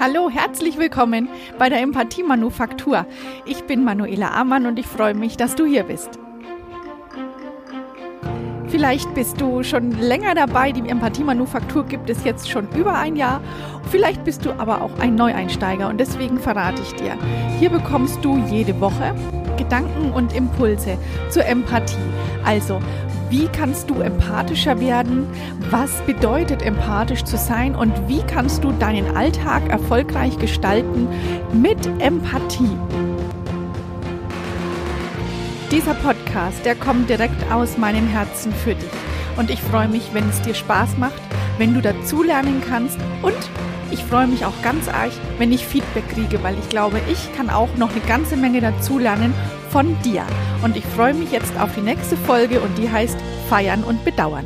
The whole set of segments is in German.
Hallo, herzlich willkommen bei der Empathie Manufaktur. Ich bin Manuela Amann und ich freue mich, dass du hier bist. Vielleicht bist du schon länger dabei. Die Empathie Manufaktur gibt es jetzt schon über ein Jahr. Vielleicht bist du aber auch ein Neueinsteiger und deswegen verrate ich dir. Hier bekommst du jede Woche Gedanken und Impulse zur Empathie. Also, wie kannst du empathischer werden? Was bedeutet empathisch zu sein? Und wie kannst du deinen Alltag erfolgreich gestalten mit Empathie? Dieser Podcast, der kommt direkt aus meinem Herzen für dich. Und ich freue mich, wenn es dir Spaß macht, wenn du dazulernen kannst und ich freue mich auch ganz arg, wenn ich Feedback kriege, weil ich glaube, ich kann auch noch eine ganze Menge dazulernen von dir. Und ich freue mich jetzt auf die nächste Folge und die heißt Feiern und Bedauern.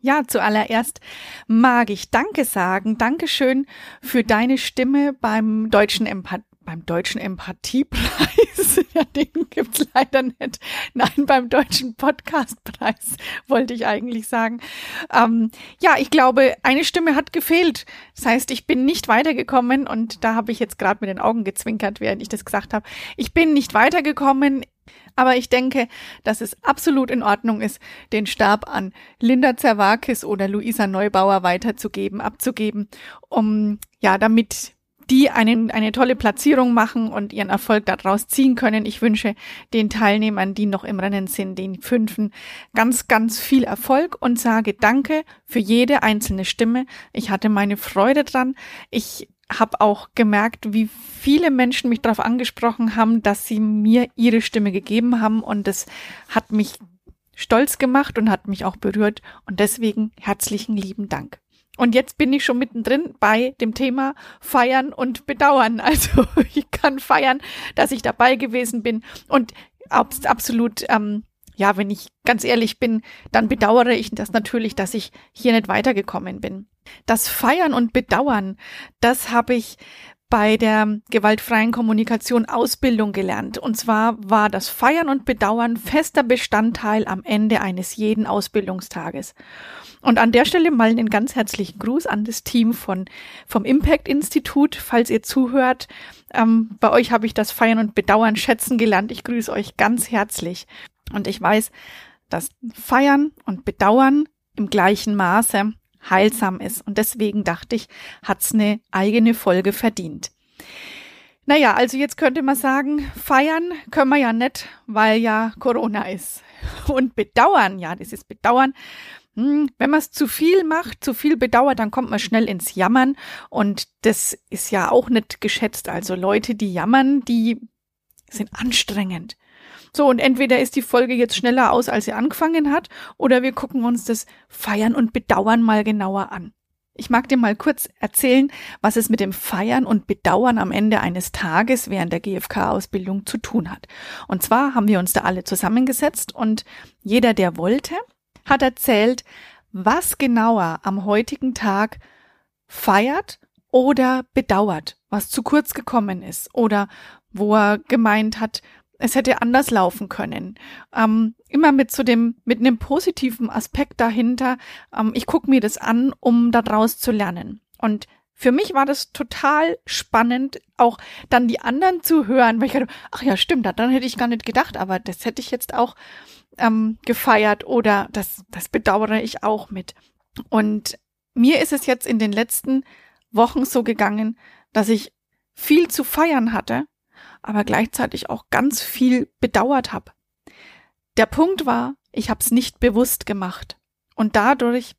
Ja, zuallererst mag ich Danke sagen. Dankeschön für deine Stimme beim Deutschen Empathie beim Deutschen Empathiepreis. ja, den gibt's leider nicht. Nein, beim Deutschen Podcastpreis wollte ich eigentlich sagen. Ähm, ja, ich glaube, eine Stimme hat gefehlt. Das heißt, ich bin nicht weitergekommen und da habe ich jetzt gerade mit den Augen gezwinkert, während ich das gesagt habe. Ich bin nicht weitergekommen. Aber ich denke, dass es absolut in Ordnung ist, den Stab an Linda Zerwakis oder Luisa Neubauer weiterzugeben, abzugeben, um, ja, damit die einen, eine tolle Platzierung machen und ihren Erfolg daraus ziehen können. Ich wünsche den Teilnehmern, die noch im Rennen sind, den Fünfen, ganz, ganz viel Erfolg und sage Danke für jede einzelne Stimme. Ich hatte meine Freude dran. Ich habe auch gemerkt, wie viele Menschen mich darauf angesprochen haben, dass sie mir ihre Stimme gegeben haben und das hat mich stolz gemacht und hat mich auch berührt und deswegen herzlichen lieben Dank. Und jetzt bin ich schon mittendrin bei dem Thema Feiern und Bedauern. Also ich kann feiern, dass ich dabei gewesen bin und absolut, ähm, ja, wenn ich ganz ehrlich bin, dann bedauere ich das natürlich, dass ich hier nicht weitergekommen bin. Das Feiern und Bedauern, das habe ich bei der gewaltfreien Kommunikation Ausbildung gelernt. Und zwar war das Feiern und Bedauern fester Bestandteil am Ende eines jeden Ausbildungstages. Und an der Stelle mal einen ganz herzlichen Gruß an das Team von, vom Impact Institut, falls ihr zuhört. Ähm, bei euch habe ich das Feiern und Bedauern schätzen gelernt. Ich grüße euch ganz herzlich. Und ich weiß, dass Feiern und Bedauern im gleichen Maße heilsam ist. Und deswegen dachte ich, hat's eine eigene Folge verdient. Naja, also jetzt könnte man sagen, feiern können wir ja nicht, weil ja Corona ist. Und bedauern, ja, das ist bedauern, hm, wenn man es zu viel macht, zu viel bedauert, dann kommt man schnell ins Jammern und das ist ja auch nicht geschätzt. Also Leute, die jammern, die sind anstrengend. So, und entweder ist die Folge jetzt schneller aus, als sie angefangen hat, oder wir gucken uns das Feiern und Bedauern mal genauer an. Ich mag dir mal kurz erzählen, was es mit dem Feiern und Bedauern am Ende eines Tages während der GFK-Ausbildung zu tun hat. Und zwar haben wir uns da alle zusammengesetzt und jeder, der wollte, hat erzählt, was genauer am heutigen Tag feiert oder bedauert, was zu kurz gekommen ist oder wo er gemeint hat, es hätte anders laufen können. Ähm, immer mit so dem, mit einem positiven Aspekt dahinter. Ähm, ich gucke mir das an, um daraus zu lernen. Und für mich war das total spannend, auch dann die anderen zu hören, weil ich dachte, ach ja, stimmt, daran hätte ich gar nicht gedacht, aber das hätte ich jetzt auch ähm, gefeiert oder das, das bedauere ich auch mit. Und mir ist es jetzt in den letzten Wochen so gegangen, dass ich viel zu feiern hatte, aber gleichzeitig auch ganz viel bedauert habe. Der Punkt war, ich habe es nicht bewusst gemacht. Und dadurch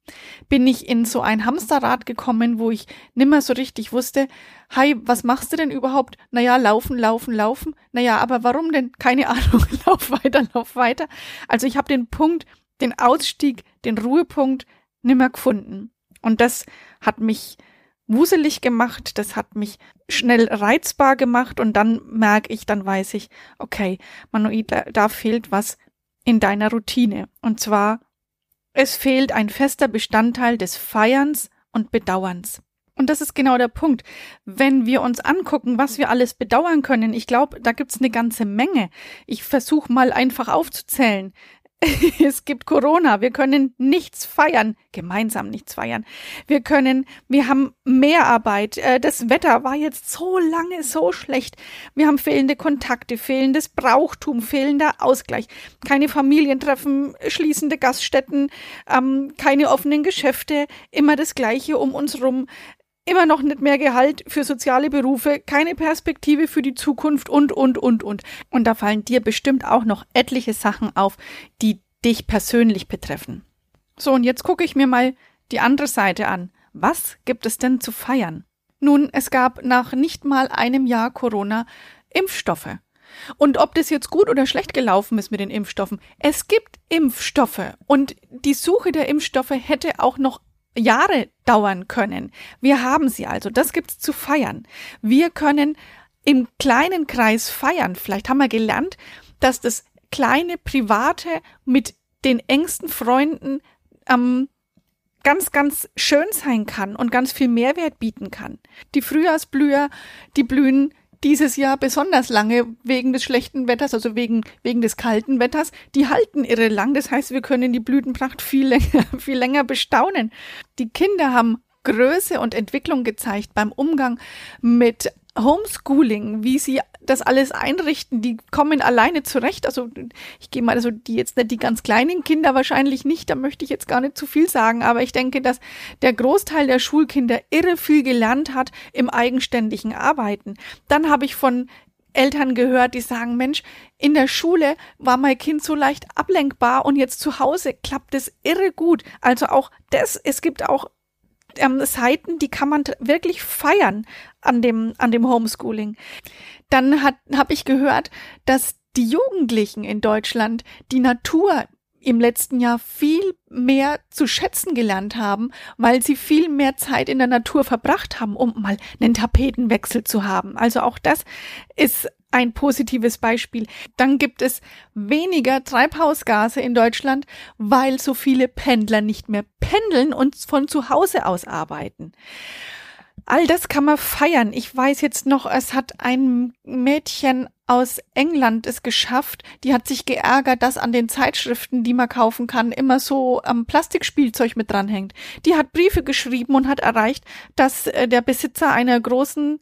bin ich in so ein Hamsterrad gekommen, wo ich nimmer so richtig wusste, hi, was machst du denn überhaupt? Naja, laufen, laufen, laufen. Naja, aber warum denn? Keine Ahnung, lauf weiter, lauf weiter. Also ich habe den Punkt, den Ausstieg, den Ruhepunkt nimmer gefunden. Und das hat mich wuselig gemacht, das hat mich schnell reizbar gemacht und dann merke ich, dann weiß ich, okay, Manuel, da, da fehlt was in deiner Routine. Und zwar es fehlt ein fester Bestandteil des Feierns und Bedauerns. Und das ist genau der Punkt. Wenn wir uns angucken, was wir alles bedauern können, ich glaube, da gibt's eine ganze Menge. Ich versuche mal einfach aufzuzählen. es gibt Corona, wir können nichts feiern, gemeinsam nichts feiern. Wir können, wir haben Mehrarbeit, äh, das Wetter war jetzt so lange so schlecht. Wir haben fehlende Kontakte, fehlendes Brauchtum, fehlender Ausgleich, keine Familientreffen, schließende Gaststätten, ähm, keine offenen Geschäfte, immer das Gleiche um uns rum immer noch nicht mehr Gehalt für soziale Berufe, keine Perspektive für die Zukunft und, und, und, und. Und da fallen dir bestimmt auch noch etliche Sachen auf, die dich persönlich betreffen. So, und jetzt gucke ich mir mal die andere Seite an. Was gibt es denn zu feiern? Nun, es gab nach nicht mal einem Jahr Corona Impfstoffe. Und ob das jetzt gut oder schlecht gelaufen ist mit den Impfstoffen, es gibt Impfstoffe und die Suche der Impfstoffe hätte auch noch Jahre dauern können. Wir haben sie also. Das gibt's zu feiern. Wir können im kleinen Kreis feiern. Vielleicht haben wir gelernt, dass das kleine private mit den engsten Freunden ähm, ganz, ganz schön sein kann und ganz viel Mehrwert bieten kann. Die Frühjahrsblüher, die blühen dieses Jahr besonders lange wegen des schlechten Wetters, also wegen, wegen des kalten Wetters. Die halten irre lang. Das heißt, wir können die Blütenpracht viel länger, viel länger bestaunen. Die Kinder haben Größe und Entwicklung gezeigt beim Umgang mit Homeschooling, wie sie das alles einrichten, die kommen alleine zurecht. Also ich gehe mal, also die jetzt nicht die ganz kleinen Kinder wahrscheinlich nicht, da möchte ich jetzt gar nicht zu viel sagen, aber ich denke, dass der Großteil der Schulkinder irre viel gelernt hat im eigenständigen Arbeiten. Dann habe ich von Eltern gehört, die sagen, Mensch, in der Schule war mein Kind so leicht ablenkbar und jetzt zu Hause klappt es irre gut. Also auch das, es gibt auch ähm, Seiten, die kann man wirklich feiern an dem, an dem Homeschooling. Dann habe ich gehört, dass die Jugendlichen in Deutschland die Natur im letzten Jahr viel mehr zu schätzen gelernt haben, weil sie viel mehr Zeit in der Natur verbracht haben, um mal einen Tapetenwechsel zu haben. Also auch das ist ein positives Beispiel. Dann gibt es weniger Treibhausgase in Deutschland, weil so viele Pendler nicht mehr pendeln und von zu Hause aus arbeiten. All das kann man feiern. Ich weiß jetzt noch, es hat ein Mädchen aus England es geschafft. Die hat sich geärgert, dass an den Zeitschriften, die man kaufen kann, immer so ähm, Plastikspielzeug mit dranhängt. Die hat Briefe geschrieben und hat erreicht, dass äh, der Besitzer einer großen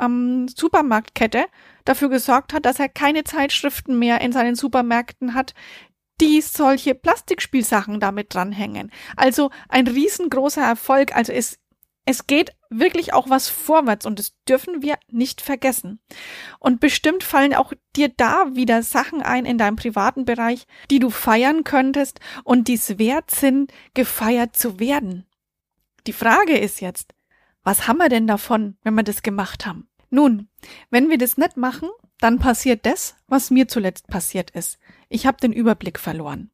ähm, Supermarktkette dafür gesorgt hat, dass er keine Zeitschriften mehr in seinen Supermärkten hat, die solche Plastikspielsachen damit dranhängen. Also ein riesengroßer Erfolg. Also es, es geht wirklich auch was vorwärts und das dürfen wir nicht vergessen. Und bestimmt fallen auch dir da wieder Sachen ein in deinem privaten Bereich, die du feiern könntest und die es wert sind, gefeiert zu werden. Die Frage ist jetzt, was haben wir denn davon, wenn wir das gemacht haben? Nun, wenn wir das nicht machen, dann passiert das, was mir zuletzt passiert ist. Ich habe den Überblick verloren.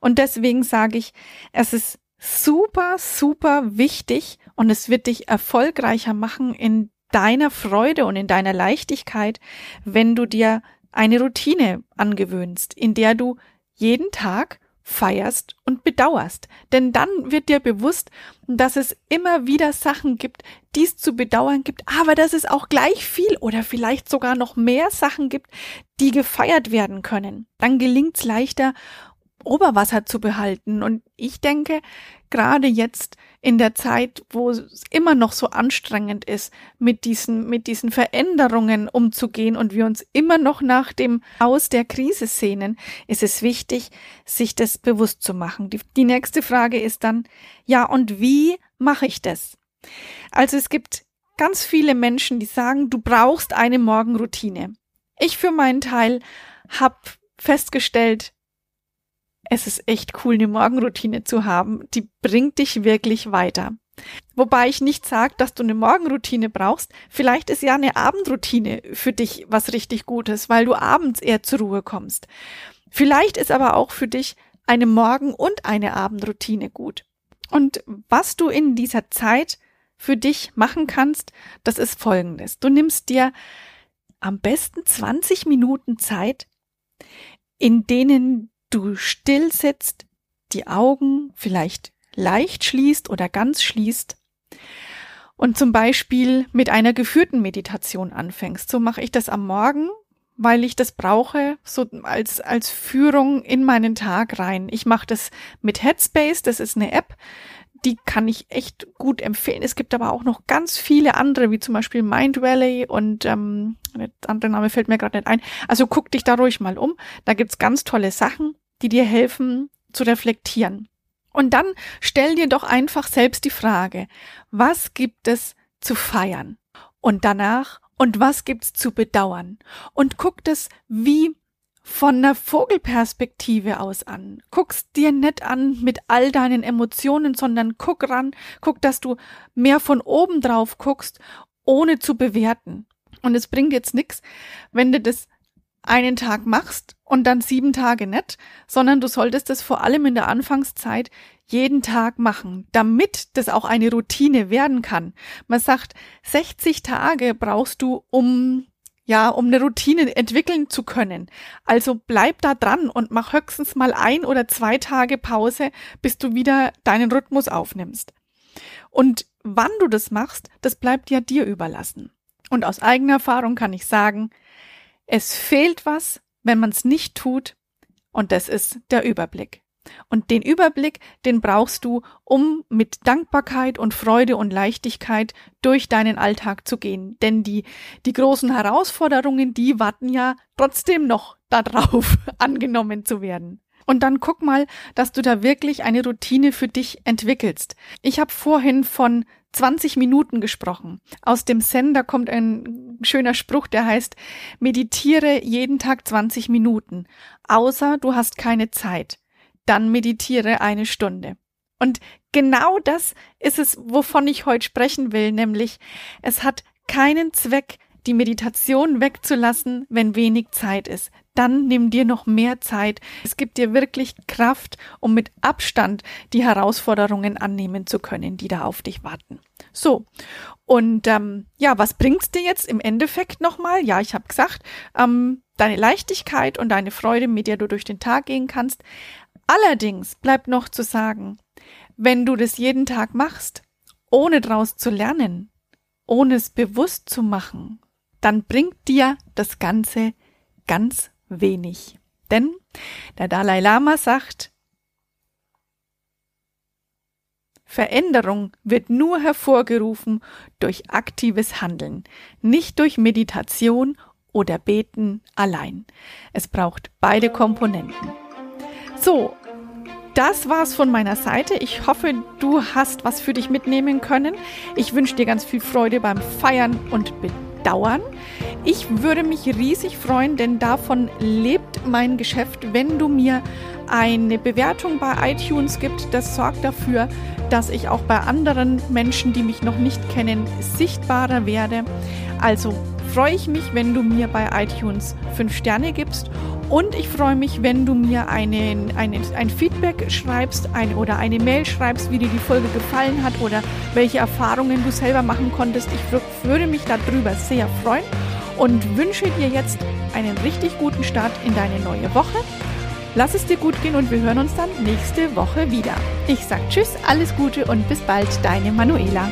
Und deswegen sage ich, es ist super, super wichtig und es wird dich erfolgreicher machen in deiner Freude und in deiner Leichtigkeit, wenn du dir eine Routine angewöhnst, in der du jeden Tag feierst und bedauerst. Denn dann wird dir bewusst, dass es immer wieder Sachen gibt, die es zu bedauern gibt, aber dass es auch gleich viel oder vielleicht sogar noch mehr Sachen gibt, die gefeiert werden können. Dann gelingt es leichter, Oberwasser zu behalten. Und ich denke, gerade jetzt in der Zeit, wo es immer noch so anstrengend ist, mit diesen, mit diesen Veränderungen umzugehen und wir uns immer noch nach dem Aus der Krise sehnen, ist es wichtig, sich das bewusst zu machen. Die, die nächste Frage ist dann, ja, und wie mache ich das? Also es gibt ganz viele Menschen, die sagen, du brauchst eine Morgenroutine. Ich für meinen Teil habe festgestellt, es ist echt cool, eine Morgenroutine zu haben. Die bringt dich wirklich weiter. Wobei ich nicht sage, dass du eine Morgenroutine brauchst. Vielleicht ist ja eine Abendroutine für dich was richtig Gutes, weil du abends eher zur Ruhe kommst. Vielleicht ist aber auch für dich eine Morgen- und eine Abendroutine gut. Und was du in dieser Zeit für dich machen kannst, das ist folgendes. Du nimmst dir am besten 20 Minuten Zeit, in denen du still sitzt, die Augen vielleicht leicht schließt oder ganz schließt und zum Beispiel mit einer geführten Meditation anfängst. So mache ich das am Morgen. weil ich das brauche, so als, als Führung in meinen Tag rein. Ich mache das mit Headspace, das ist eine App, die kann ich echt gut empfehlen. Es gibt aber auch noch ganz viele andere, wie zum Beispiel Mind Valley und ähm, der andere Name fällt mir gerade nicht ein. Also guck dich da ruhig mal um. Da gibt's ganz tolle Sachen, die dir helfen zu reflektieren. Und dann stell dir doch einfach selbst die Frage, was gibt es zu feiern? Und danach, und was gibt's zu bedauern? Und guck das wie von einer Vogelperspektive aus an. Guck's dir nicht an mit all deinen Emotionen, sondern guck ran, guck, dass du mehr von oben drauf guckst, ohne zu bewerten. Und es bringt jetzt nichts, wenn du das einen Tag machst und dann sieben Tage nicht, sondern du solltest das vor allem in der Anfangszeit jeden Tag machen, damit das auch eine Routine werden kann. Man sagt, 60 Tage brauchst du, um ja, um eine Routine entwickeln zu können. Also bleib da dran und mach höchstens mal ein oder zwei Tage Pause, bis du wieder deinen Rhythmus aufnimmst. Und wann du das machst, das bleibt ja dir überlassen. Und aus eigener Erfahrung kann ich sagen, es fehlt was, wenn man es nicht tut, und das ist der Überblick. Und den Überblick, den brauchst du, um mit Dankbarkeit und Freude und Leichtigkeit durch deinen Alltag zu gehen. Denn die, die großen Herausforderungen, die warten ja trotzdem noch darauf, angenommen zu werden. Und dann guck mal, dass du da wirklich eine Routine für dich entwickelst. Ich habe vorhin von 20 Minuten gesprochen. Aus dem Zen, da kommt ein schöner Spruch, der heißt, meditiere jeden Tag 20 Minuten, außer du hast keine Zeit dann meditiere eine Stunde. Und genau das ist es, wovon ich heute sprechen will, nämlich es hat keinen Zweck, die Meditation wegzulassen, wenn wenig Zeit ist. Dann nimm dir noch mehr Zeit. Es gibt dir wirklich Kraft, um mit Abstand die Herausforderungen annehmen zu können, die da auf dich warten. So, und ähm, ja, was bringt's dir jetzt im Endeffekt nochmal? Ja, ich habe gesagt, ähm, deine Leichtigkeit und deine Freude, mit der du durch den Tag gehen kannst. Allerdings bleibt noch zu sagen, wenn du das jeden Tag machst, ohne draus zu lernen, ohne es bewusst zu machen, dann bringt dir das Ganze ganz wenig. Denn der Dalai Lama sagt, Veränderung wird nur hervorgerufen durch aktives Handeln, nicht durch Meditation oder Beten allein. Es braucht beide Komponenten. So, das war's von meiner Seite. Ich hoffe, du hast was für dich mitnehmen können. Ich wünsche dir ganz viel Freude beim Feiern und Bedauern. Ich würde mich riesig freuen, denn davon lebt mein Geschäft, wenn du mir eine Bewertung bei iTunes gibst. Das sorgt dafür, dass ich auch bei anderen Menschen, die mich noch nicht kennen, sichtbarer werde. Also freue ich mich, wenn du mir bei iTunes 5 Sterne gibst und ich freue mich, wenn du mir einen, einen, ein Feedback schreibst ein, oder eine Mail schreibst, wie dir die Folge gefallen hat oder welche Erfahrungen du selber machen konntest. Ich würde mich darüber sehr freuen und wünsche dir jetzt einen richtig guten Start in deine neue Woche. Lass es dir gut gehen und wir hören uns dann nächste Woche wieder. Ich sage Tschüss, alles Gute und bis bald, deine Manuela.